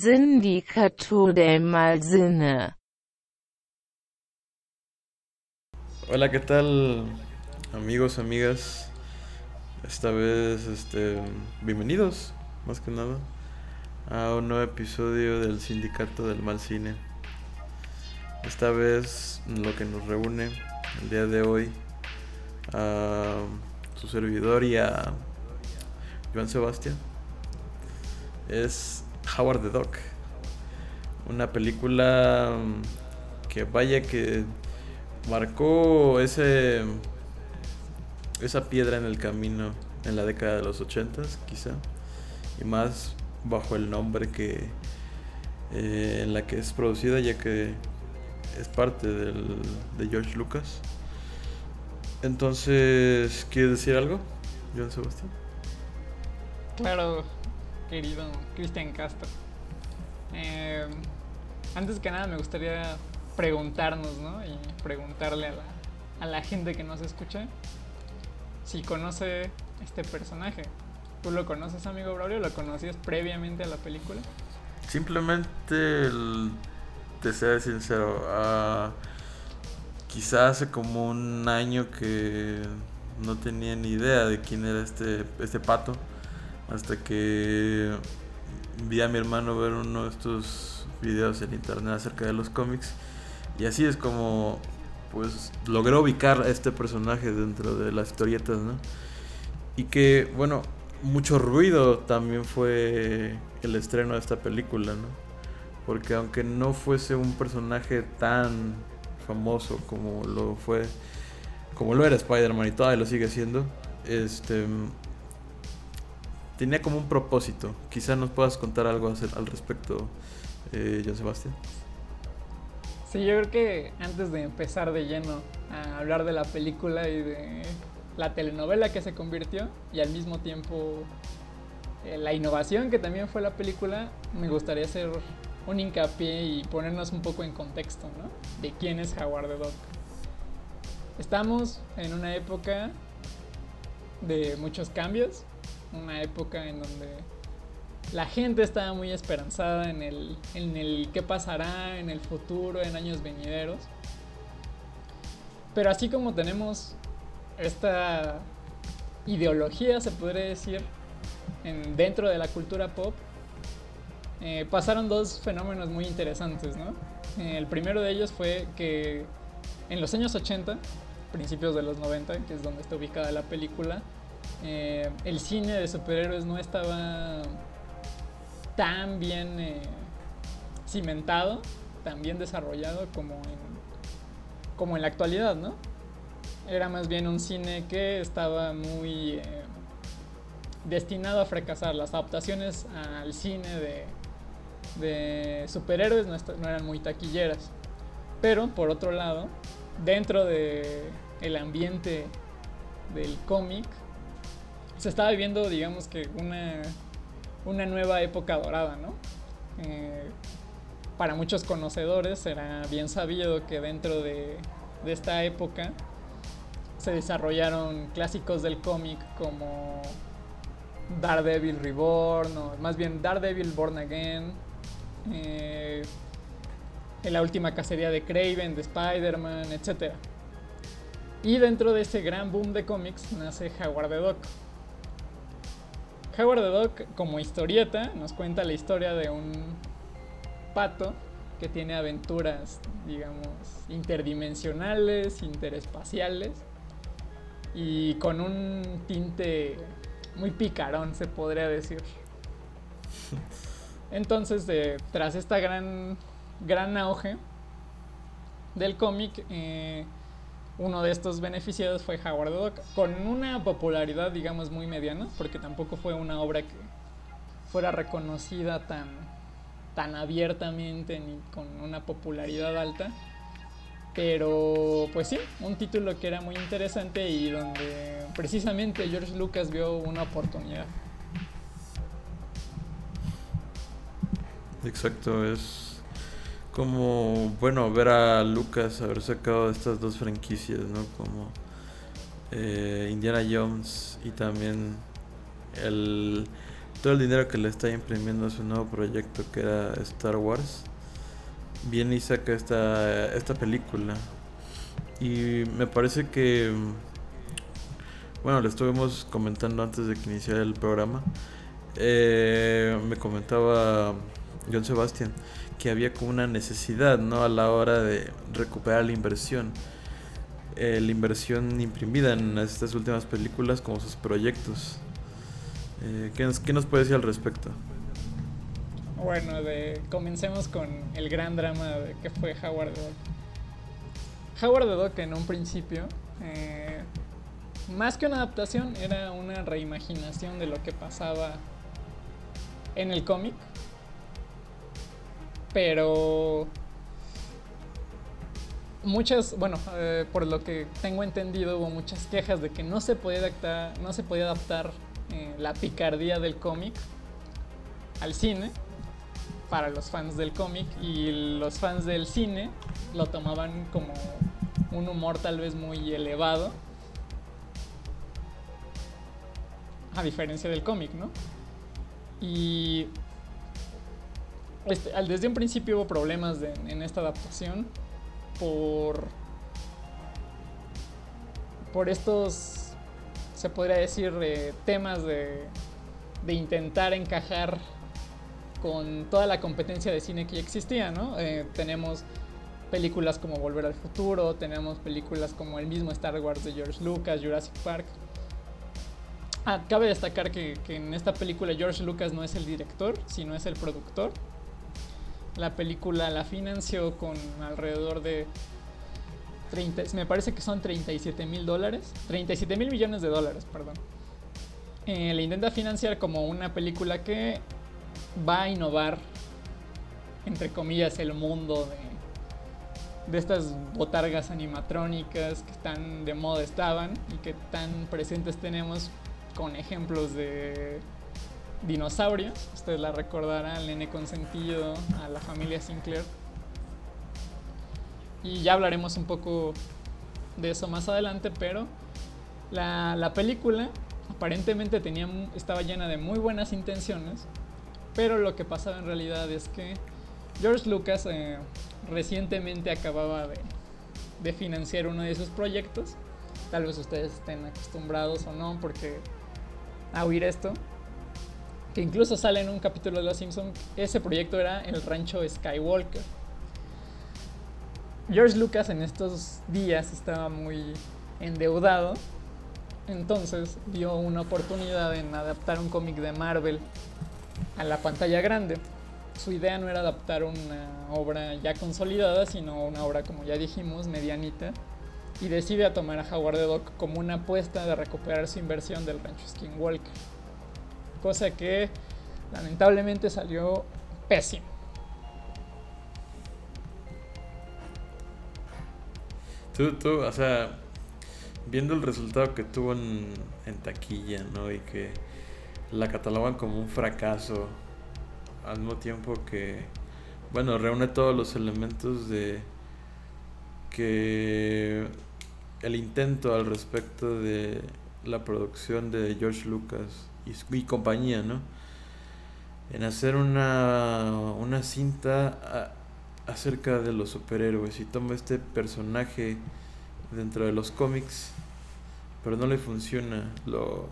Sindicato del Malsinne. Hola, ¿qué tal amigos, amigas? Esta vez, este, bienvenidos, más que nada, a un nuevo episodio del Sindicato del Mal Cine. Esta vez lo que nos reúne el día de hoy a su servidor y a Joan Sebastián es Howard the Duck. Una película mm, que vaya que marcó ese esa piedra en el camino en la década de los 80 quizá y más bajo el nombre que eh, en la que es producida ya que es parte del, de George Lucas entonces ¿quieres decir algo Joan Sebastián? Claro querido Cristian Castro eh, antes que nada me gustaría preguntarnos, ¿no? Y preguntarle a la, a la gente que nos escucha si conoce este personaje. ¿Tú lo conoces, amigo Braulio? ¿Lo conocías previamente a la película? Simplemente, te seré sincero, uh, quizás hace como un año que no tenía ni idea de quién era este, este pato, hasta que vi a mi hermano ver uno de estos videos en internet acerca de los cómics y así es como pues logró ubicar a este personaje dentro de las historietas, ¿no? Y que, bueno, mucho ruido también fue el estreno de esta película, ¿no? Porque aunque no fuese un personaje tan famoso como lo fue, como lo era Spider-Man y todavía lo sigue siendo, este tenía como un propósito. Quizá nos puedas contar algo al respecto, eh, Sebastián. Sí, yo creo que antes de empezar de lleno a hablar de la película y de la telenovela que se convirtió y al mismo tiempo eh, la innovación que también fue la película, me gustaría hacer un hincapié y ponernos un poco en contexto, ¿no? De quién es Howard the Duck. Estamos en una época de muchos cambios, una época en donde la gente estaba muy esperanzada en el, en el qué pasará en el futuro, en años venideros. Pero así como tenemos esta ideología, se podría decir, en, dentro de la cultura pop, eh, pasaron dos fenómenos muy interesantes, ¿no? Eh, el primero de ellos fue que en los años 80, principios de los 90, que es donde está ubicada la película, eh, el cine de superhéroes no estaba tan bien eh, cimentado, tan bien desarrollado como en, como en la actualidad, ¿no? Era más bien un cine que estaba muy eh, destinado a fracasar. Las adaptaciones al cine de, superhéroes no, no, eran muy taquilleras. Pero, por otro lado, dentro de ambiente del cómic, se estaba viviendo, digamos que, una una nueva época dorada, ¿no? Eh, para muchos conocedores será bien sabido que dentro de, esta época se desarrollaron clásicos del cómic como Daredevil Reborn, o más bien Daredevil Born Again, eh, en la última cacería de Craven, de Spider-Man, etc. Y dentro de ese gran boom de cómics nace Howard the Duck Howard the Duck, como historieta, nos cuenta la historia de un pato que tiene aventuras, digamos, interdimensionales, interespaciales y con un tinte muy picarón, se podría decir. Entonces, tras esta gran, gran auge del cómic, eh, uno de estos beneficiados fue Howard Duck, con una popularidad, digamos, muy mediana, porque tampoco fue una obra que fuera reconocida tan, tan abiertamente ni con una popularidad alta. Pero, pues sí, un título que era muy interesante y donde precisamente George Lucas vio una oportunidad. Exacto, es como, bueno, ver a Lucas haber sacado estas dos franquicias, ¿no? Como eh, Indiana Jones y también el todo el dinero que le está imprimiendo a su nuevo proyecto que era Star Wars. Viene y saca esta, esta película. Y me parece que, bueno, le estuvimos comentando antes de que iniciara el programa. Eh, me comentaba John Sebastian que había como una necesidad, ¿no? A la hora de recuperar la inversión. Eh, la inversión imprimida en estas últimas películas como sus proyectos. Eh, ¿qué, nos, ¿Qué puede decir al respecto? Bueno, de, comencemos con el gran drama de que fue Howard the Duck. Howard the Duck en un principio, eh, más que una adaptación, era una reimaginación de lo que pasaba en el cómic. Pero muchas, bueno, eh, por lo que tengo entendido, hubo muchas quejas de que no se podía adaptar, no se podía adaptar eh, la picardía del cómic al cine para los fans del cómic y los fans del cine lo tomaban como un humor tal vez muy elevado a diferencia del cómic, ¿no? Y este, desde un principio hubo problemas en esta adaptación por por estos se podría decir eh, temas de, de intentar encajar con toda la competencia de cine que ya existía, ¿no? Eh, tenemos películas como Volver al Futuro, tenemos películas como el mismo Star Wars de George Lucas, Jurassic Park. Ah, cabe destacar que, que, en esta película George Lucas no es el director, sino es el productor. La película la financió con alrededor de 30, me parece que son 37 mil dólares, 37 mil millones de dólares, perdón. Eh, le intenta financiar como una película que va a innovar, entre comillas, el mundo de, de estas botargas animatrónicas que tan de moda estaban y que tan presentes tenemos con ejemplos de dinosaurios. Ustedes la recordarán, al nene consentido, a la familia Sinclair. Y ya hablaremos un poco de eso más adelante, pero la, la película aparentemente tenía, estaba llena de muy buenas intenciones, pero lo que pasaba en realidad es que George Lucas eh, recientemente acababa de, de, financiar uno de sus proyectos. Tal vez ustedes estén acostumbrados o no porque a oír esto. Incluso sale en un capítulo de Los Simpsons. Ese proyecto era el rancho Skywalker. George Lucas en estos días estaba muy endeudado. Entonces vio una oportunidad en adaptar un cómic de Marvel a la pantalla grande. Su idea no era adaptar una obra ya consolidada, sino una obra, como ya dijimos, medianita. Y decide a tomar a Howard the Duck como una apuesta de recuperar su inversión del rancho Skinwalker. Cosa que lamentablemente salió pésimo. Tú, tú, o sea, viendo el resultado que tuvo en, taquilla, ¿no? Y que la catalogan como un fracaso, al mismo tiempo que, bueno, reúne todos los elementos de que el intento al respecto de la producción de George Lucas y, compañía, ¿no? En hacer una, una cinta acerca de los superhéroes y toma este personaje dentro de los cómics, pero no le funciona. Lo,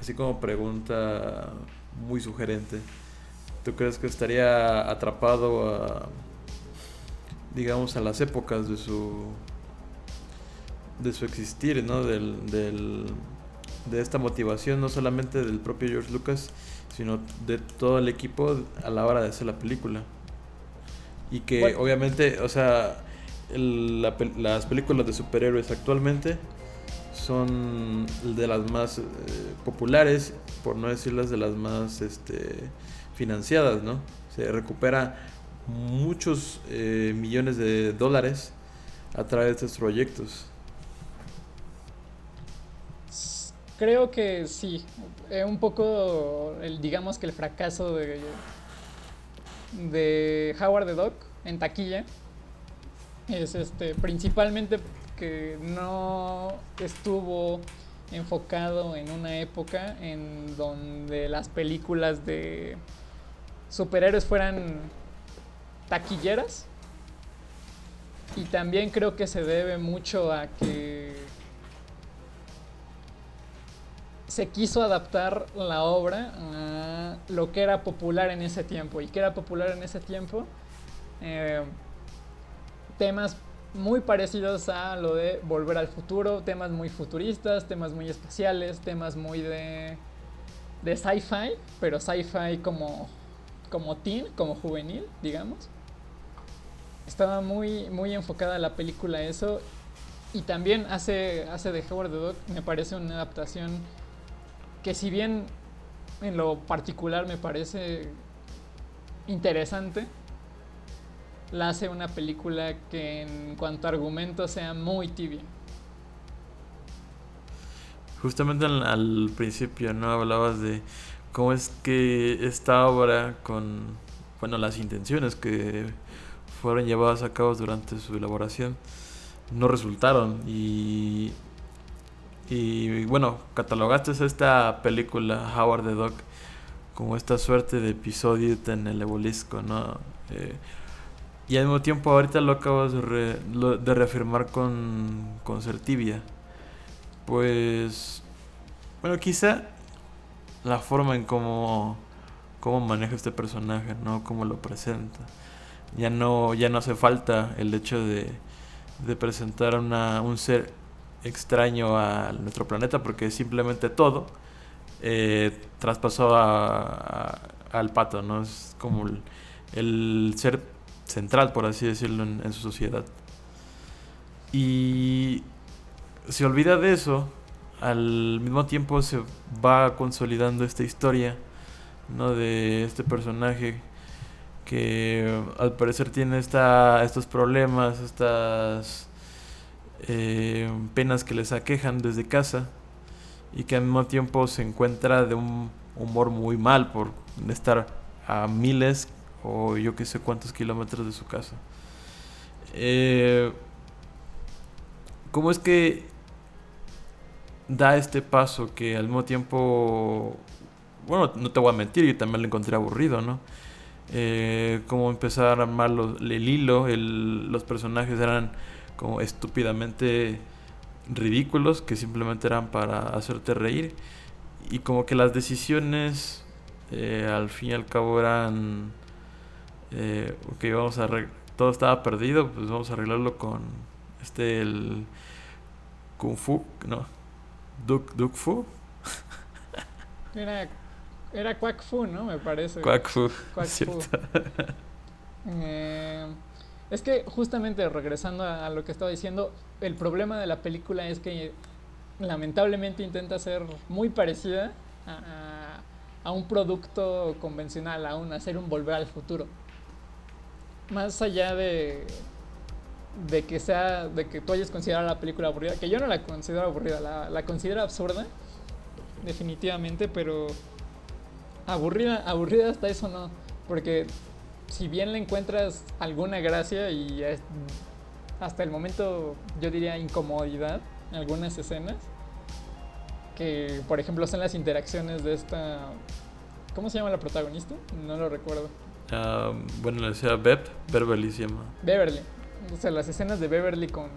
así como pregunta muy sugerente. ¿Tú crees que estaría atrapado a, digamos, a las épocas de su, de su existir, ¿no? Del, del, de esta motivación, no solamente del propio George Lucas, sino de todo el equipo a la hora de hacer la película? Y que obviamente, o sea, las películas de superhéroes actualmente son de las más eh, populares, por no decir las de las más este, financiadas, ¿no? Se recupera muchos eh, millones de dólares a través de estos proyectos. Creo que sí, eh, un poco, digamos que el fracaso de de Howard the Duck en taquilla es este principalmente que no estuvo enfocado en una época en donde las películas de superhéroes fueran taquilleras. Y también creo que se debe mucho a que se quiso adaptar la obra a lo que era popular en ese tiempo. ¿Y que era popular en ese tiempo? Eh, temas muy parecidos a lo de Volver al Futuro, temas muy futuristas, temas muy espaciales, temas muy de, de sci-fi, pero sci-fi como, como teen, como juvenil, digamos. Estaba muy, muy enfocada la película eso. Y también hace, hace de Howard the Dog, me parece una adaptación que si bien en lo particular me parece interesante, la hace una película que en cuanto a argumento sea muy tibia. Justamente al, al principio, ¿no? Hablabas de cómo es que esta obra con, bueno, las intenciones que fueron llevadas a cabo durante su elaboración no resultaron y y bueno, catalogaste esta película, Howard the Dog, como esta suerte de episodio en el evolisco, ¿no? Eh, y al mismo tiempo ahorita lo acabas de, de reafirmar con, con Certibia. Pues, bueno, quizá la forma en cómo, cómo maneja este personaje, ¿no? Cómo lo presenta. Ya no, ya no hace falta el hecho de, de presentar una, un ser extraño a nuestro planeta porque simplemente todo eh, traspasó a, al pato, ¿no? Es como el, ser central, por así decirlo, en, su sociedad. Y se olvida de eso, al mismo tiempo se va consolidando esta historia, ¿no? De este personaje que al parecer tiene esta, estos problemas, estas eh, penas que les aquejan desde casa y que al mismo tiempo se encuentra de un humor muy mal por estar a miles o yo que sé cuántos kilómetros de su casa. Eh, ¿Cómo es que da este paso que al mismo tiempo, bueno, no te voy a mentir, yo también lo encontré aburrido, ¿no? Eh, cómo empezar a armar el hilo, los personajes eran como estúpidamente ridículos que simplemente eran para hacerte reír. Y como que las decisiones eh, al fin y al cabo eran eh, ok vamos a todo estaba perdido pues vamos a arreglarlo con este el kung fu no duk duk fu. Era era quack fu no me parece. Quack fu, quack fu. eh, es que justamente regresando a, lo que estaba diciendo, el problema de la película es que lamentablemente intenta ser muy parecida a, un producto convencional, a un hacer un volver al futuro. Más allá de, de que sea, de que tú hayas considerado la película aburrida, que yo no la considero aburrida, la, la considero absurda, definitivamente, pero aburrida, aburrida hasta eso no, porque si bien le encuentras alguna gracia y hasta el momento yo diría incomodidad en algunas escenas, que por ejemplo son las interacciones de esta... ¿Cómo se llama la protagonista? No lo recuerdo. Ah, bueno, le decía Beb, Beverly se llama. Beverly. O sea, las escenas de Beverly con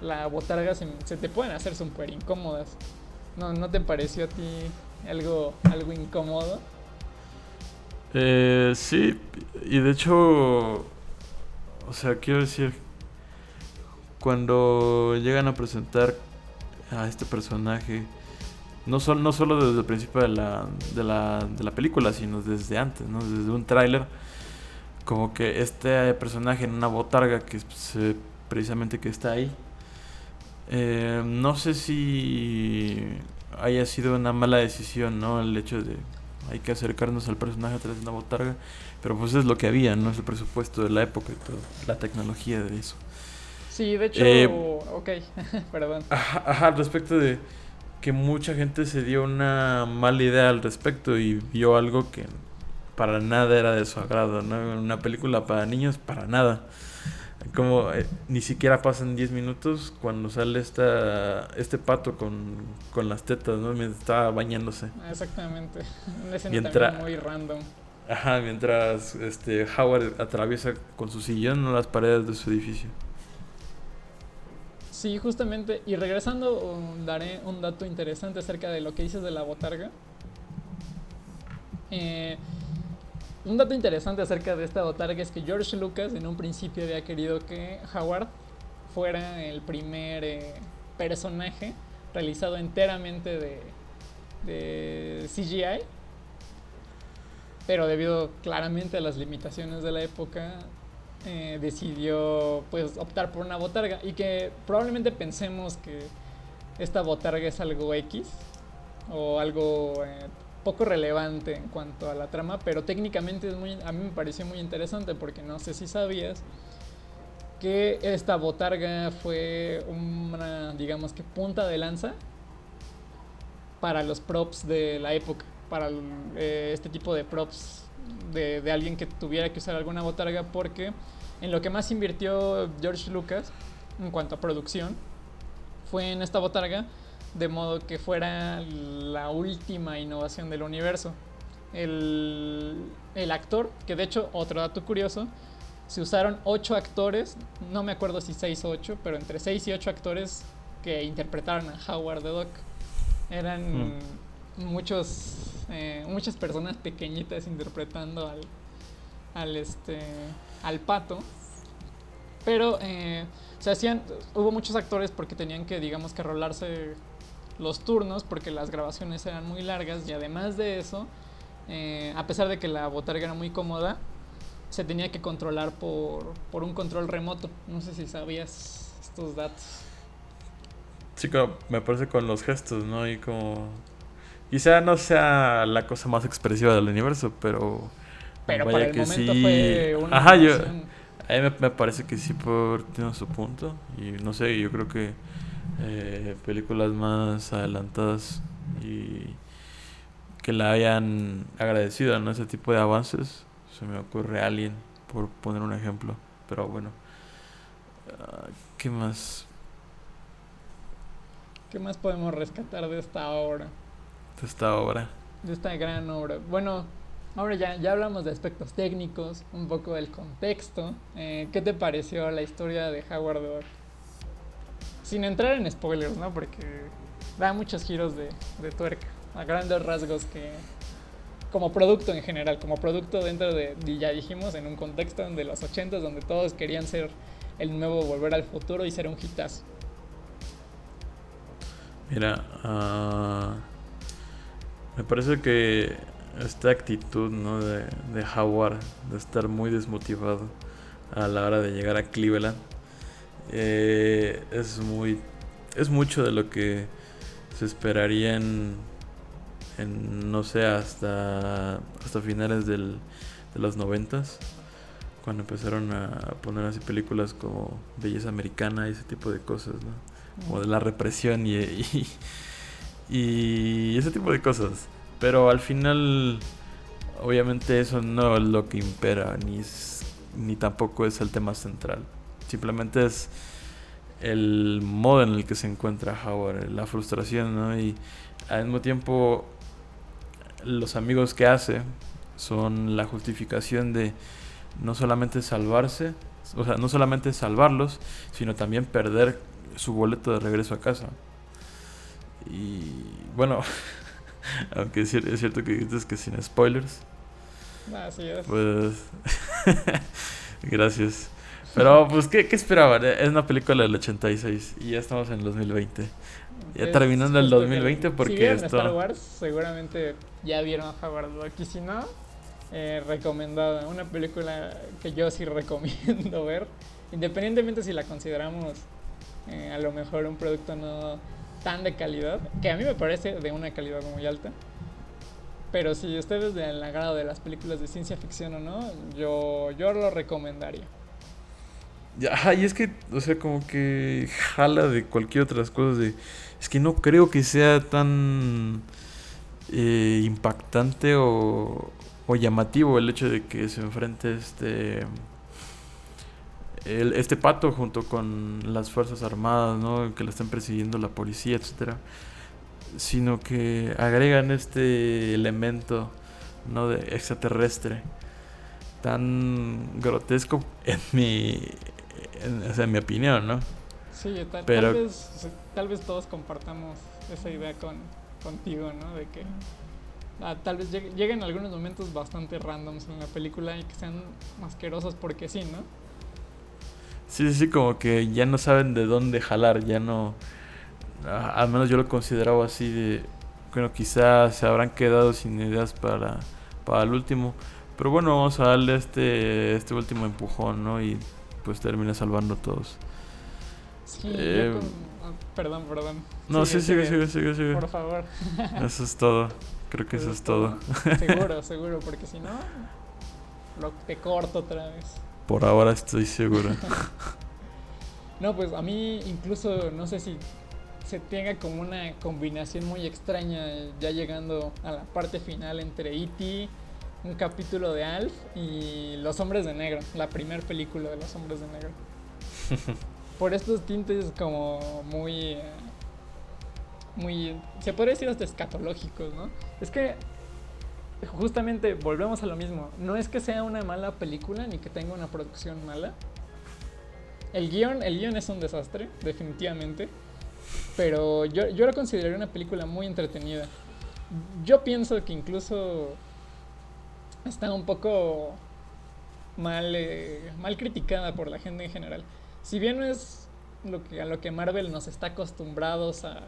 la botarga se, te pueden hacer súper incómodas. ¿No, ¿No te pareció a ti algo, algo incómodo? Eh, sí, y de hecho, o sea, quiero decir, cuando llegan a presentar a este personaje, no, solo no solo desde el principio de la, de, la, de la película, sino desde antes, ¿no? desde un tráiler, como que este personaje en una botarga que precisamente que está ahí, eh, no sé si haya sido una mala decisión, ¿no? El hecho de hay que acercarnos al personaje a través de una botarga, pero pues es lo que había, no es el presupuesto de la época y todo, la tecnología de eso. Sí, de hecho, eh, ok, perdón. Ajá, al respecto de que mucha gente se dio una mala idea al respecto y vio algo que para nada era de su agrado, ¿no? Una película para niños, para nada. Como eh, ni siquiera pasan 10 minutos cuando sale esta, este pato con, con las tetas, ¿no? Mientras estaba bañándose. Exactamente. Una escena Mientras- muy random. Ajá, mientras este Howard atraviesa con su sillón las paredes de su edificio. Sí, justamente. Y regresando, um, daré un dato interesante acerca de lo que dices de la botarga. Eh, un dato interesante acerca de esta botarga es que George Lucas en un principio había querido que Howard fuera el primer eh, personaje realizado enteramente de, CGI. Pero debido claramente a las limitaciones de la época, eh, decidió pues optar por una botarga y que probablemente pensemos que esta botarga es algo X o algo eh, poco relevante en cuanto a la trama, pero técnicamente es muy, a mí me pareció muy interesante porque no sé si sabías que esta botarga fue una, digamos que punta de lanza para los props de la época, para eh, este tipo de props de, de alguien que tuviera que usar alguna botarga, porque en lo que más invirtió George Lucas en cuanto a producción fue en esta botarga, de modo que fuera la última innovación del universo. El, el actor, que de hecho, otro dato curioso, se usaron ocho actores, no me acuerdo si seis o ocho, pero entre seis y ocho actores que interpretaron a Howard the Duck. Eran muchos, eh, muchas personas pequeñitas interpretando al, al, este, al pato. Pero eh, se hacían, hubo muchos actores porque tenían que, digamos, que rolarse los turnos porque las grabaciones eran muy largas y además de eso, eh, a pesar de que la botarga era muy cómoda, se tenía que controlar por, por un control remoto. No sé si sabías estos datos. Sí, como me parece con los gestos, ¿no? Y como... Quizá no sea la cosa más expresiva del universo, pero... Pero vaya para el que momento sí. fue una Ajá, yo... A mí me, me parece que sí por, tiene su punto. Y no sé, yo creo que eh, películas más adelantadas y que la hayan agradecido, ¿no? Ese tipo de avances. Se me ocurre Alien, por poner un ejemplo. Pero bueno. Ah, ¿Qué más ¿Qué más podemos rescatar de esta obra? de esta obra? de esta gran obra. Bueno, ahora ya, ya hablamos de aspectos técnicos, un poco del contexto. Eh, ¿Qué te pareció la historia de Howard? Sin entrar en spoilers, ¿no? Porque da muchos giros de, de tuerca, a grandes rasgos que... Como producto en general, como producto dentro de, ya dijimos, en un contexto de los 80 donde todos querían ser el nuevo Volver al Futuro y ser un hitazo. Mira, ah, me parece que esta actitud ¿no? de, de Howard de estar muy desmotivado a la hora de llegar a Cleveland eh, es muy es mucho de lo que se esperaría en, no sé hasta hasta finales del, de los noventas cuando empezaron a poner así películas como Belleza Americana y ese tipo de cosas, ¿no? como de la represión y, y, ese tipo de cosas. Pero al final, obviamente eso no es lo que impera, ni, ni tampoco es el tema central. Simplemente es el modo en el que se encuentra Howard, la frustración, ¿no? Y al mismo tiempo, los amigos que hace son la justificación de no solamente salvarse, o sea, no solamente salvarlos, sino también perder su boleto de regreso a casa. Y bueno, aunque es cier- es cierto que dices que sin spoilers, es. pues gracias. Pero pues, ¿qué, qué esperaban? Es una película del 86 y ya estamos en el 2020. Ya Es terminando el justo que 2020 porque si vieron esto- Star Wars, seguramente ya vieron a Howard Duck. Y si no, eh, recomendada. Una película que yo sí recomiendo ver. Independientemente si la consideramos eh, a lo mejor un producto no tan de calidad. Que a mí me parece de una calidad muy alta. Pero si ustedes del agrado de las películas de ciencia ficción o no, yo, yo lo recomendaría. Ajá, y es que, o sea, como que jala de cualquier otras cosas. De, es que no creo que sea tan eh, impactante o, o llamativo el hecho de que se enfrente este el, este pato junto con las fuerzas armadas, ¿no? Que lo están persiguiendo la policía, etcétera, sino que agregan este elemento, ¿no? De extraterrestre tan grotesco en mi, en, mi opinión, ¿no? Sí, tal, Pero, tal, vez, tal vez todos compartamos esa idea con, contigo, ¿no? De que ah, tal vez lleguen algunos momentos bastante randoms en la película y que sean asquerosos porque sí, ¿no? Sí, sí, como que ya no saben de dónde jalar, ya no... Ah, al menos yo lo consideraba así de... Bueno, quizás se habrán quedado sin ideas para, para el último. Pero bueno, vamos a darle este, este último empujón, ¿no? Y pues termina salvando a todos. Sí, eh, ah, perdón, perdón. No, sí, sigue, sigue, sigue, sigue. Por favor. Eso es todo. Creo que eso, es todo. Seguro, seguro, porque si no, lo te corto otra vez. Por ahora estoy seguro. no, pues a mí incluso no sé si se tenga como una combinación muy extraña ya llegando a la parte final entre E.T., un capítulo de Alf y Los Hombres de Negro, la primera película de Los Hombres de Negro. Por estos tintes como muy... Eh, muy... Se podría decir hasta escatológicos, ¿no? Es que justamente volvemos a lo mismo. No es que sea una mala película ni que tenga una producción mala. El guion, el guion es un desastre, definitivamente. Pero yo, yo lo consideraría una película muy entretenida. Yo pienso que incluso está un poco mal, eh, criticada por la gente en general. Si bien no es lo que, a lo que Marvel nos está acostumbrados a,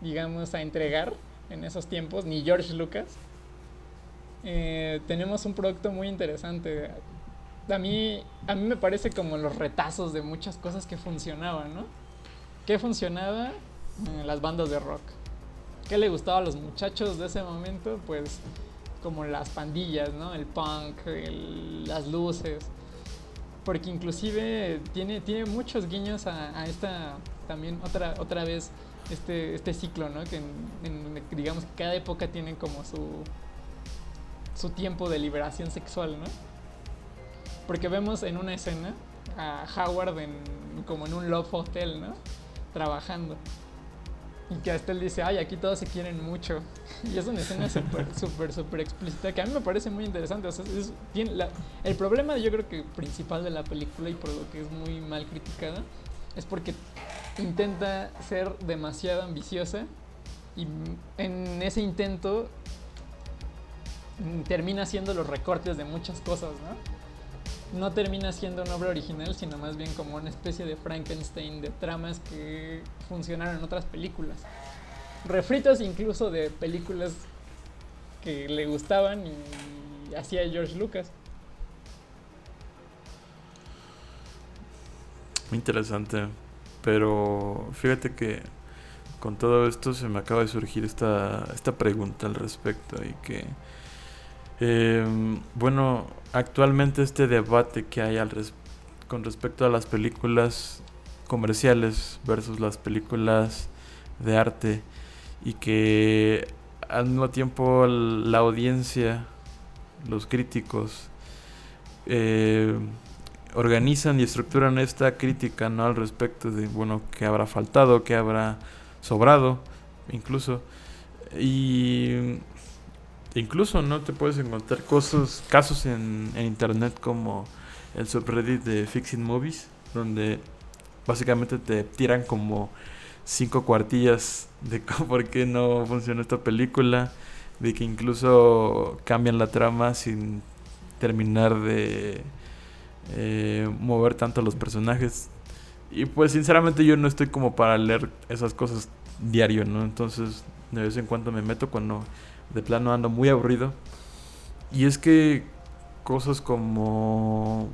digamos, a entregar en esos tiempos, ni George Lucas, eh, tenemos un producto muy interesante. A mí, a mí me parece como los retazos de muchas cosas que funcionaban, ¿no? ¿Qué funcionaba? Eh, las bandas de rock. ¿Qué le gustaba a los muchachos de ese momento? Pues como las pandillas, ¿no? El punk, las luces. Porque inclusive tiene, tiene muchos guiños a, esta, también otra, otra vez, este, este ciclo, ¿no? Que digamos que cada época tiene como su, su tiempo de liberación sexual, ¿no? Porque vemos en una escena a Howard en, como en un love hotel, ¿no? Trabajando. Y que hasta él dice, ay, aquí todos se quieren mucho. Y es una escena súper, súper, súper explícita que a mí me parece muy interesante. El problema yo creo que principal de la película y por lo que es muy mal criticada es porque intenta ser demasiado ambiciosa y en ese intento termina haciendo los recortes de muchas cosas, ¿no? No termina siendo una obra original, sino más bien como una especie de Frankenstein de tramas que funcionaron en otras películas. Refritos incluso de películas que le gustaban y hacía George Lucas. Muy interesante. Pero fíjate que con todo esto se me acaba de surgir esta, esta pregunta al respecto y que Em, bueno, actualmente este debate que hay al con respecto a las películas comerciales versus las películas de arte y que al mismo tiempo la audiencia, los críticos, eh, organizan y estructuran esta crítica ¿no? al respecto de bueno qué habrá faltado, qué habrá sobrado, incluso. Y Incluso no te puedes encontrar cosas, casos en, internet como el subreddit de Fixing Movies, donde básicamente te tiran como cinco cuartillas de por qué no funciona esta película, de que incluso cambian la trama sin terminar de eh, mover tanto los personajes. Y pues sinceramente yo no estoy como para leer esas cosas diario, ¿no? Entonces de vez en cuando me meto cuando de plano ando muy aburrido. Y es que cosas como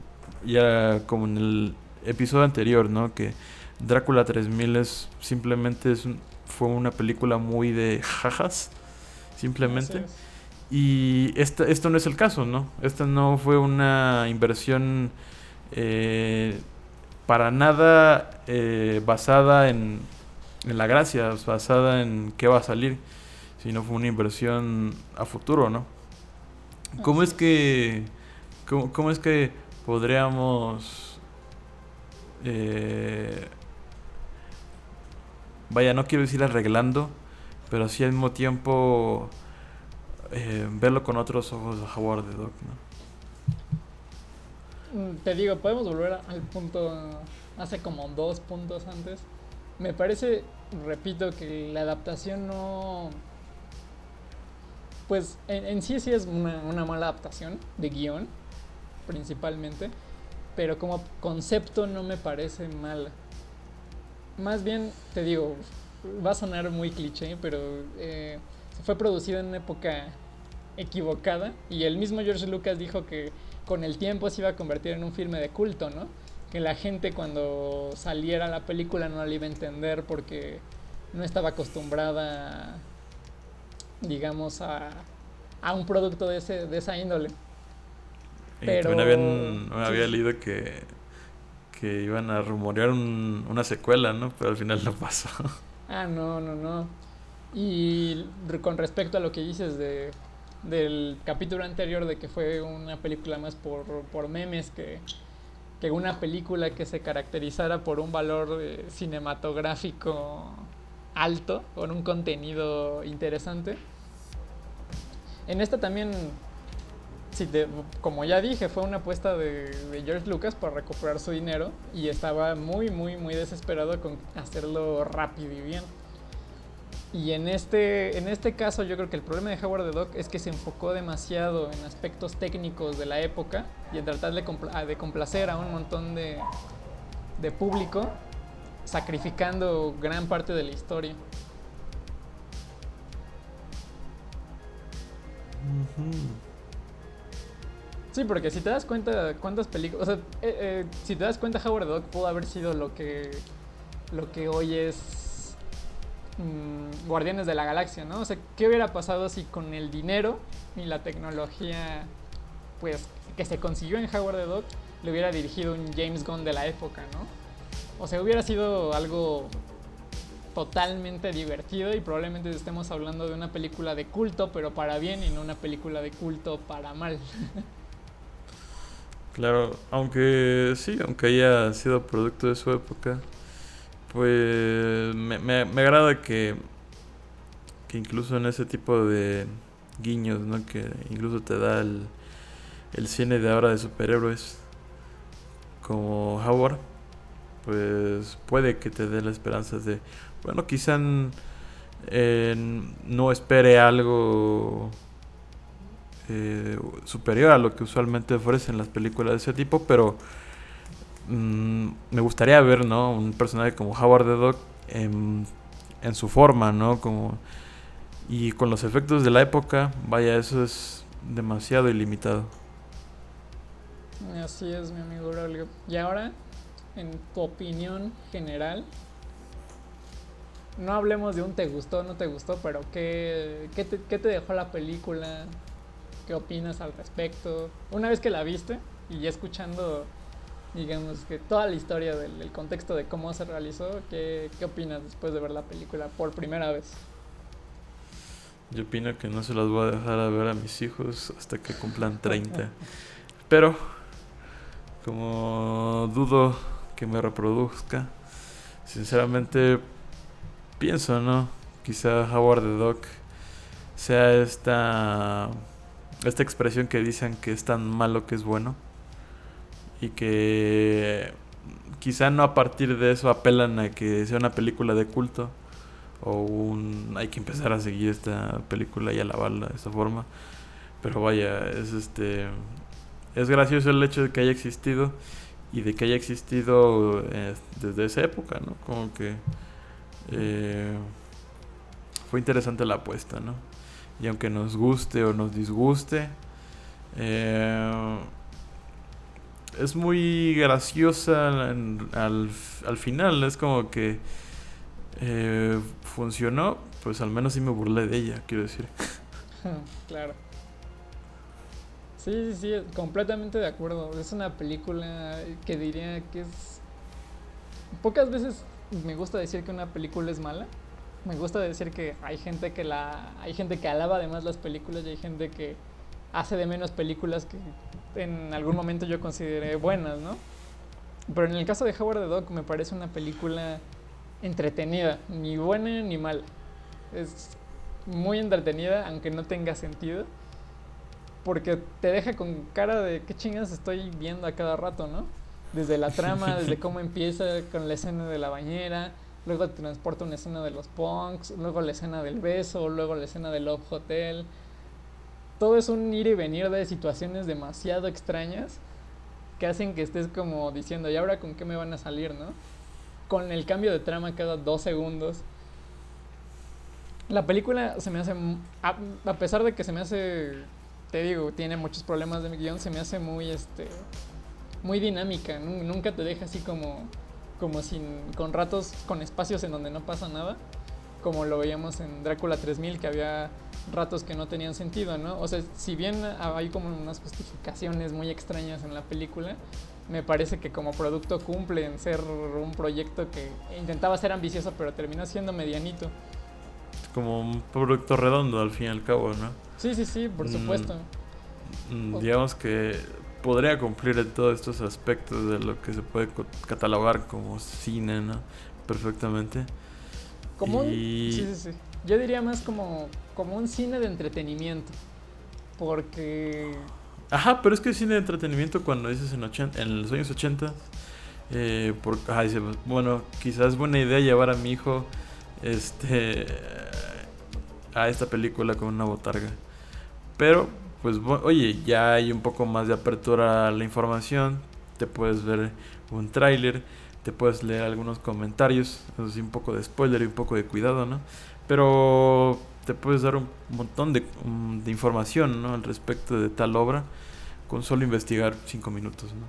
ya como en el episodio anterior, ¿no? Que Drácula 3000 es simplemente es fue una película muy de jajas, simplemente. Y esta, esto no es el caso, ¿no? Esta no fue una inversión eh, para nada eh, basada en, en la gracia, basada en qué va a salir sino fue una inversión a futuro, ¿no? ¿Cómo es que, cómo, cómo es que podríamos, eh, vaya, no quiero decir arreglando, pero sí al mismo tiempo eh, verlo con otros ojos a Howard the Dog, ¿no? Mm, Te digo, podemos volver al punto hace como dos puntos antes. Me parece, repito, que la adaptación no... Pues en, sí sí es una, mala adaptación de guion, principalmente, pero como concepto no me parece mala. Más bien, te digo, va a sonar muy cliché, pero eh, fue producido en una época equivocada y el mismo George Lucas dijo que con el tiempo se iba a convertir en un filme de culto, ¿no? Que la gente cuando saliera la película no la iba a entender porque no estaba acostumbrada, digamos, a, a un producto de, ese, de esa índole. Y Pero- también habían, sí. había leído que, que iban a rumorear un- una secuela, ¿no? Pero al final no pasó. Ah, no, no, no. Y con respecto a lo que dices de, del capítulo anterior de que fue una película más por, por memes que, que una película que se caracterizara por un valor eh, cinematográfico alto, con un contenido interesante. En esta también, como ya dije, fue una apuesta de, George Lucas para recuperar su dinero y estaba muy, muy, muy desesperado con hacerlo rápido y bien. Y en este, en este caso yo creo que el problema de Howard the Duck es que se enfocó demasiado en aspectos técnicos de la época y en tratar de, de complacer a un montón de público, sacrificando gran parte de la historia. Sí, porque si te das cuenta cuántas películas, o sea, eh, eh, si te das cuenta Howard the Duck pudo haber sido lo que lo que hoy es mm, Guardianes de la Galaxia, ¿no? O sea, ¿qué hubiera pasado si con el dinero y la tecnología pues que se consiguió en Howard the Duck le hubiera dirigido un James Gunn de la época, ¿no? O sea, hubiera sido algo totalmente divertido y probablemente estemos hablando de una película de culto, pero para bien y no una película de culto para mal. Claro, aunque sí, aunque haya sido producto de su época, pues me, me, me agrada que, que incluso en ese tipo de guiños, ¿no? Que incluso te da el, el cine de ahora de superhéroes, como Howard, pues puede que te dé la esperanza de, bueno, quizá eh, no espere algo eh, superior a lo que usualmente ofrecen las películas de ese tipo, pero mm, me gustaría ver, ¿no? Un personaje como Howard the Duck en, su forma, ¿no? Como, y con los efectos de la época, vaya, eso es demasiado ilimitado. Así es, mi amigo. Y ahora, en tu opinión general, no hablemos de un te gustó, no te gustó, pero ¿qué, qué, te, qué te dejó la película? ¿Qué opinas al respecto? Una vez que la viste y ya escuchando, digamos que toda la historia del, del contexto de cómo se realizó, ¿qué, ¿qué opinas después de ver la película por primera vez? Yo opino que no se las voy a dejar a ver a mis hijos hasta que cumplan 30. Pero, como dudo que me reproduzca, sinceramente pienso, ¿no? Quizá Howard the Duck sea esta, esta expresión que dicen que es tan malo que es bueno. Y que quizá no a partir de eso apelan a que sea una película de culto o un hay que empezar a seguir esta película y alabarla de esa forma pero vaya es este es gracioso el hecho de que haya existido y de que haya existido eh, desde esa época no como que eh, fue interesante la apuesta no y aunque nos guste o nos disguste eh, es muy graciosa al, al final es como que eh, funcionó, pues al menos sí me burlé de ella, quiero decir. claro. Sí, sí, sí, completamente de acuerdo. Es una película que diría que es... Pocas veces me gusta decir que una película es mala. Me gusta decir que hay gente que la... Hay gente que alaba además las películas y hay gente que hace de menos películas que en algún momento yo consideré buenas, ¿no? Pero en el caso de Howard the Dog me parece una película entretenida, ni buena ni mala. Es muy entretenida, aunque no tenga sentido. Porque te deja con cara de qué chingas estoy viendo a cada rato, ¿no? Desde la trama, desde cómo empieza con la escena de la bañera, luego te transporta una escena de los punks, luego la escena del beso, luego la escena del Love Hotel. Todo es un ir y venir de situaciones demasiado extrañas que hacen que estés como diciendo, ¿y ahora con qué me van a salir, no? Con el cambio de trama cada dos segundos. La película se me hace, a, pesar de que se me hace, te digo, tiene muchos problemas de mi guion, se me hace muy, este, muy dinámica. Nunca te deja así como, como sin, con ratos, con espacios en donde no pasa nada. Como lo veíamos en Drácula 3000, que había ratos que no tenían sentido, ¿no? O sea, si bien hay como unas justificaciones muy extrañas en la película, me parece que como producto cumple en ser un proyecto que intentaba ser ambicioso, pero terminó siendo medianito. Como un producto redondo al fin y al cabo, ¿no? Sí, sí, sí, por mm, supuesto. Mm, digamos que podría cumplir en todos estos aspectos de lo que se puede catalogar como cine, ¿no? Perfectamente. Como Sí, sí, sí. Yo diría más como, como un cine de entretenimiento. Porque. Ajá, pero es que cine de entretenimiento cuando dices en, en los años 80. Eh, por, dice, bueno, quizás es buena idea llevar a mi hijo este a esta película con una botarga. Pero, pues, oye, ya hay un poco más de apertura a la información. Te puedes ver un tráiler, te puedes leer algunos comentarios, así un poco de spoiler y un poco de cuidado, ¿no? Pero te puedes dar un montón de, um, de información ¿no? al respecto de tal obra con solo investigar cinco minutos. ¿no?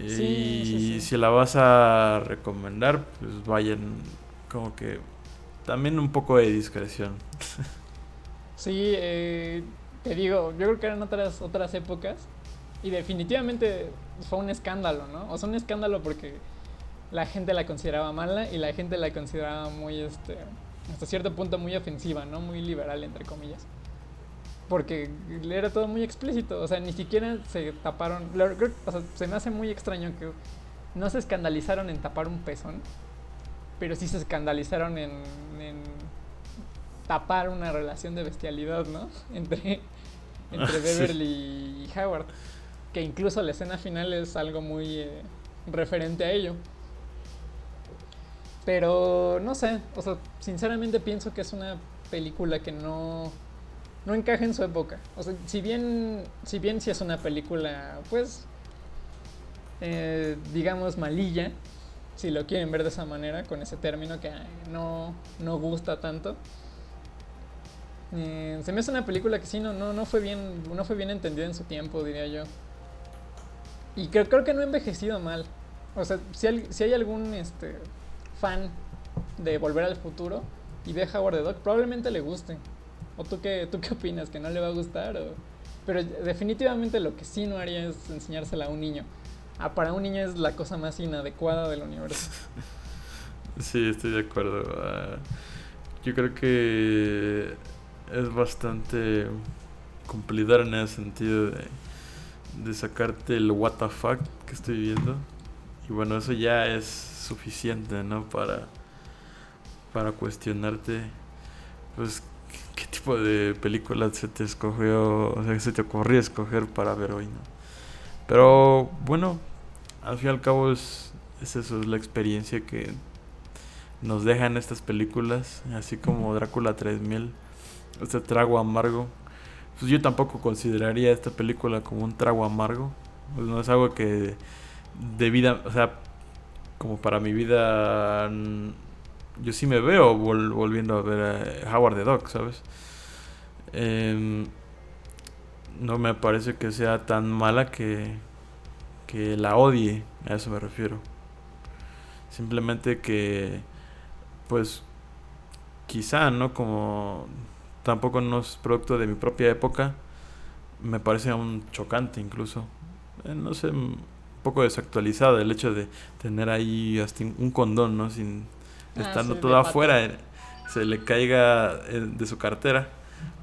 y si la vas a recomendar, pues vayan como que también un poco de discreción. sí, eh, te digo, yo creo que eran otras, otras épocas y definitivamente fue un escándalo, ¿no? O sea, un escándalo porque la gente la consideraba mala y la gente la consideraba muy, este, hasta cierto punto muy ofensiva, ¿no? Muy liberal, entre comillas. Porque era todo muy explícito, o sea, ni siquiera se taparon, se me hace muy extraño que no se escandalizaron en tapar un pezón, pero sí se escandalizaron en, tapar una relación de bestialidad, ¿no? Entre, entre ah, Beverly y Howard, que incluso la escena final es algo muy eh, referente a ello. Pero no sé, o sea, sinceramente pienso que es una película que no, no encaja en su época. O sea, si bien, si bien sí es una película, pues, eh, digamos, malilla, si lo quieren ver de esa manera, con ese término que no, no gusta tanto. Eh, se me hace una película que sí no, no, no, fue bien, no fue bien entendida en su tiempo, diría yo. Y creo, creo que no ha envejecido mal. O sea, si hay, si hay algún este, fan de Volver al Futuro y ve Howard the Dog, probablemente le guste. ¿O tú qué, tú qué opinas? ¿Que no le va a gustar? Pero definitivamente lo que sí no haría es enseñársela a un niño. Ah, para un niño es la cosa más inadecuada del universo. Sí, estoy de acuerdo. Ah, yo creo que es bastante cumplidor en ese sentido de, de sacarte el what the fuck que estoy viendo. Y bueno, eso ya es suficiente, ¿no? Para, para cuestionarte, pues, ¿qué, tipo de película se te escogió, o sea, se te ocurrió escoger para ver hoy, ¿no? Pero bueno, al fin y al cabo es, es eso, es la experiencia que nos dejan estas películas, así como Drácula 3000, este trago amargo. Pues yo tampoco consideraría esta película como un trago amargo, pues no es algo que de vida, o sea, como para mi vida, yo sí me veo volviendo a ver a Howard the Dog, ¿sabes? Em, no me parece que sea tan mala que, que la odie, a eso me refiero. Simplemente que, pues, quizá, ¿no? Como tampoco no es producto de mi propia época, me parece un chocante incluso. Eh, no sé, poco desactualizada el hecho de tener ahí hasta un condón, ¿no? Sin ah, estando todo afuera, eh, se le caiga eh, de su cartera.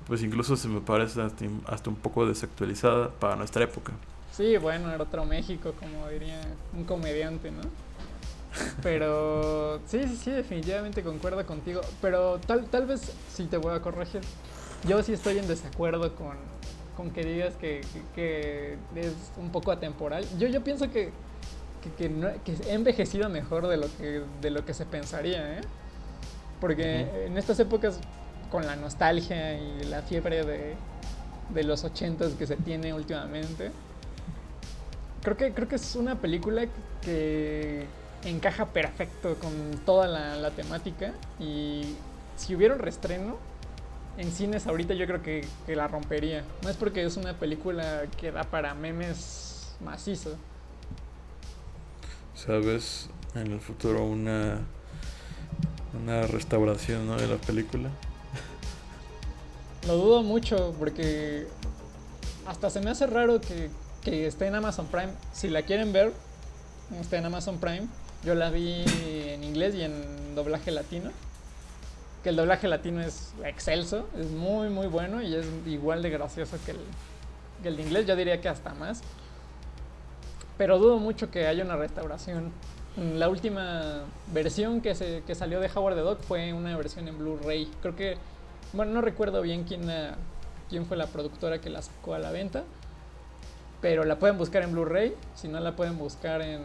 pues incluso se me parece hasta, hasta un poco desactualizada para nuestra época. Sí, bueno, era otro México, como diría un comediante, ¿no? Pero sí, sí, sí, definitivamente concuerdo contigo. Pero tal, tal vez sí te voy a corregir. Yo sí estoy en desacuerdo con, con que digas que, que, es un poco atemporal. Yo, yo pienso que, que, no, que he envejecido mejor de lo que, de lo que se pensaría, ¿eh? Porque en estas épocas, con la nostalgia y la fiebre de, de los ochentas que se tiene últimamente, creo que, creo que es una película que encaja perfecto con toda la, temática y si hubiera un restreno en cines ahorita yo creo que, la rompería. No es porque es una película que da para memes macizo. ¿Sabes? En el futuro una una restauración de la película. Lo dudo mucho porque hasta se me hace raro que, que esté en Amazon Prime. Si la quieren ver, está en Amazon Prime. Yo la vi en inglés y en doblaje latino. Que el doblaje latino es excelso, es muy muy bueno y es igual de gracioso que el, que el de inglés. Yo diría que hasta más. Pero dudo mucho que haya una restauración. La última versión que, se, que salió de Howard the Dog fue una versión en Blu-ray. Creo que, bueno, no recuerdo bien quién, quién fue la productora que la sacó a la venta. Pero la pueden buscar en Blu-ray. Si no, la pueden buscar en,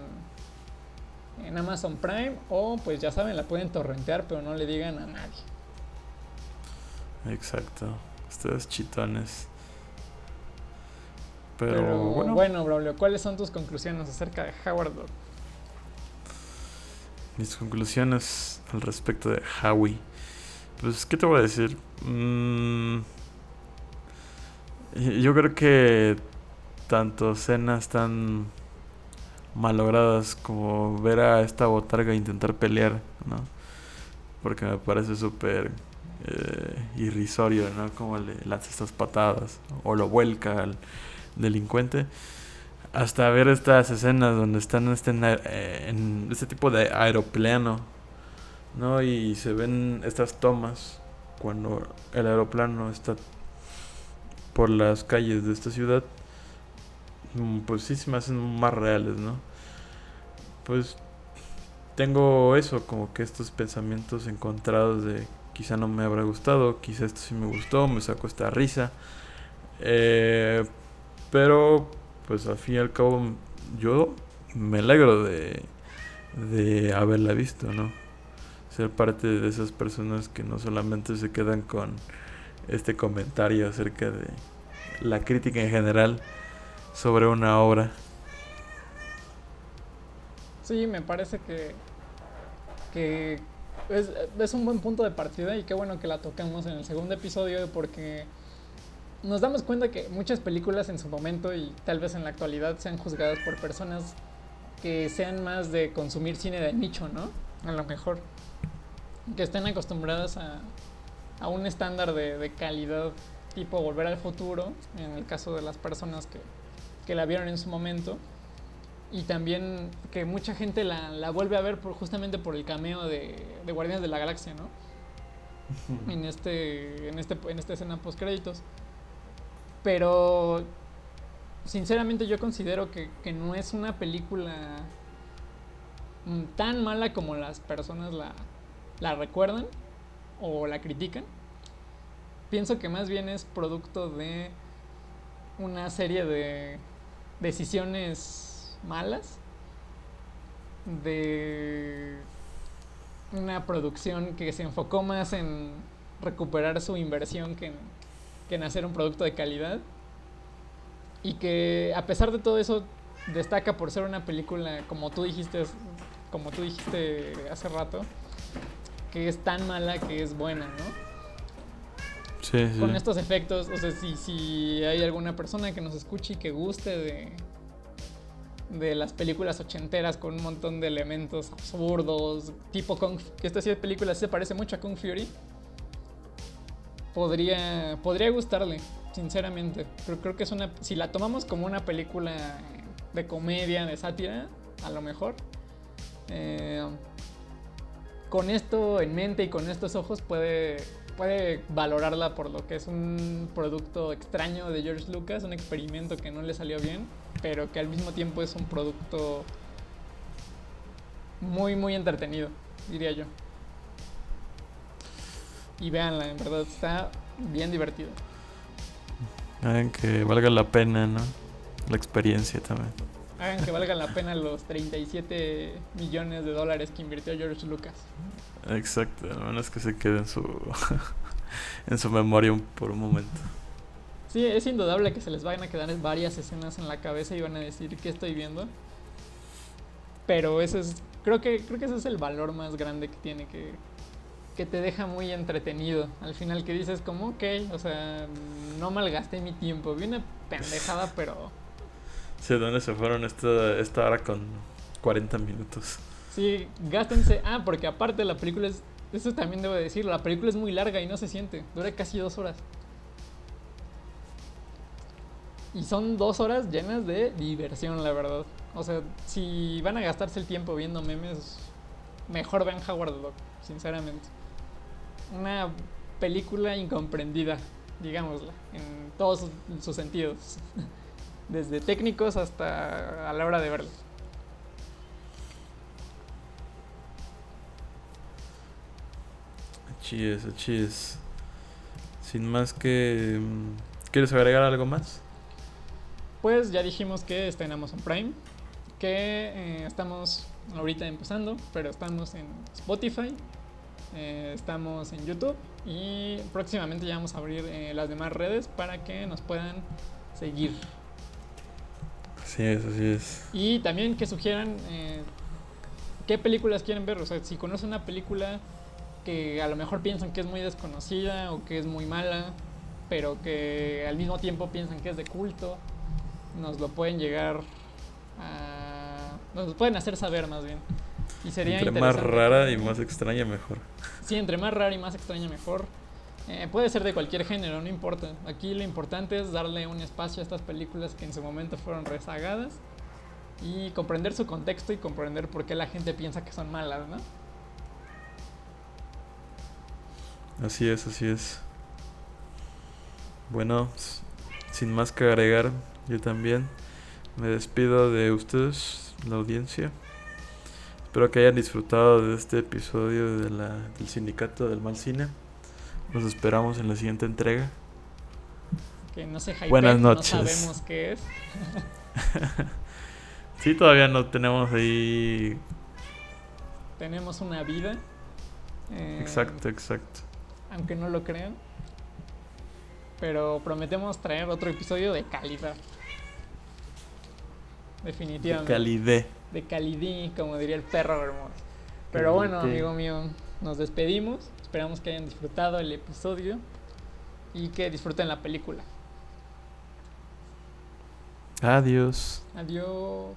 en Amazon Prime o pues ya saben, la pueden torrentear, pero no le digan a nadie. Exacto. Ustedes chitones. Pero, bueno. Bueno, Braulio, ¿cuáles son tus conclusiones acerca de Howard Dog? Mis conclusiones al respecto de Howie. Pues, ¿qué te voy a decir? Mm, yo creo que tanto escenas tan malogradas como ver a esta botarga intentar pelear, ¿no? Porque me parece súper eh, irrisorio, ¿no? Como le lanza estas patadas o lo vuelca al delincuente. Hasta ver estas escenas donde están este, eh, en este tipo de aeroplano, ¿no? Y se ven estas tomas cuando el aeroplano está por las calles de esta ciudad pues sí se me hacen más reales, ¿no? Pues tengo eso, como que estos pensamientos encontrados de quizá no me habrá gustado, quizá esto sí me gustó, me sacó esta risa. Eh, pero pues al fin y al cabo yo me alegro de, de haberla visto, ¿no? Ser parte de esas personas que no solamente se quedan con este comentario acerca de la crítica en general, sobre una obra. Sí, me parece que, que es, un buen punto de partida y qué bueno que la tocamos en el segundo episodio porque nos damos cuenta que muchas películas en su momento y tal vez en la actualidad sean juzgadas por personas que sean más de consumir cine de nicho, ¿no? A lo mejor. Que estén acostumbradas a, a un estándar de, de calidad tipo Volver al Futuro, en el caso de las personas que, que la vieron en su momento. Y también que mucha gente la, la vuelve a ver por, justamente por el cameo de, de Guardianes de la Galaxia, ¿no? en, este, en, este, en esta escena post créditos. Pero sinceramente yo considero que, que, no es una película tan mala como las personas la, la recuerdan o la critican. Pienso que más bien es producto de una serie de decisiones malas, de una producción que se enfocó más en recuperar su inversión que en, hacer un producto de calidad y que a pesar de todo eso destaca por ser una película como tú dijiste como tú dijiste hace rato que es tan mala que es buena, ¿no? Con estos efectos. O sea, si, si hay alguna persona que nos escuche y que guste de, de las películas ochenteras con un montón de elementos absurdos, tipo Kung que esta sí película se parece mucho a Kung Fury, podría, podría gustarle, sinceramente. Creo, creo que es una. Si la tomamos como una película de comedia, de sátira, a lo mejor. Eh, con esto en mente y con estos ojos puede, puede valorarla por lo que es un producto extraño de George Lucas, un experimento que no le salió bien, pero que al mismo tiempo es un producto muy, muy entretenido, diría yo. Y véanla, en verdad, está bien divertido. Hagan que valga la pena, ¿no? La experiencia también. Hagan que valga la pena los 37 millones de dólares que invirtió George Lucas. Exacto, al menos que se quede en su, en su memoria por un momento. Sí, es indudable que se les van a quedar varias escenas en la cabeza y van a decir qué estoy viendo. Pero eso es, creo que, creo que ese es el valor más grande que tiene que, que te deja muy entretenido. Al final que dices como, ok, o sea, no malgasté mi tiempo. Vi una pendejada, pero... Sí, ¿dónde se fueron esta, esta hora con 40 minutos? Sí, gástense. Ah, porque aparte la película es... Eso también debo decirlo, la película es muy larga y no se siente. Dura casi dos horas. Y son dos horas llenas de diversión, la verdad. O sea, si van a gastarse el tiempo viendo memes, mejor vean Howard Dog, sinceramente. Una película incomprendida, digámosla, en todos sus, sentidos. Desde técnicos hasta a la hora de verlo. Cheers, cheers. Sin más que... Mm, ¿Quieres agregar algo más? Pues ya dijimos que está en Amazon Prime, que eh, estamos ahorita empezando, pero estamos en Spotify, eh, estamos en YouTube y próximamente ya vamos a abrir eh, las demás redes para que nos puedan seguir. Así es, así es. Y también que sugieran qué películas quieren ver, o sea, si conocen una película que a lo mejor piensan que es muy desconocida o que es muy mala, pero que al mismo tiempo piensan que es de culto nos lo pueden llegar a... Nos lo pueden hacer saber más bien. Y sería entre más rara y más extraña mejor. Sí, entre más rara y más extraña mejor. Eh, puede ser de cualquier género, no importa. Aquí lo importante es darle un espacio a estas películas que en su momento fueron rezagadas y comprender su contexto y comprender por qué la gente piensa que son malas, ¿no? Así es, así es. Bueno, sin más que agregar, yo también me despido de ustedes, la audiencia. Espero que hayan disfrutado de este episodio de la, del Sindicato del Mal Cine. Nos esperamos en la siguiente entrega. Que no se Buenas noches. No sabemos qué es. sí, todavía no tenemos ahí. Tenemos una vida. Eh, exacto, exacto. Aunque no lo crean. Pero prometemos traer otro episodio de calidad. Definitivamente. De calidad. De calidad, como diría el perro hermoso. Pero bueno, amigo mío, nos despedimos. Esperamos que hayan disfrutado el episodio y que disfruten la película. Adiós. Adiós.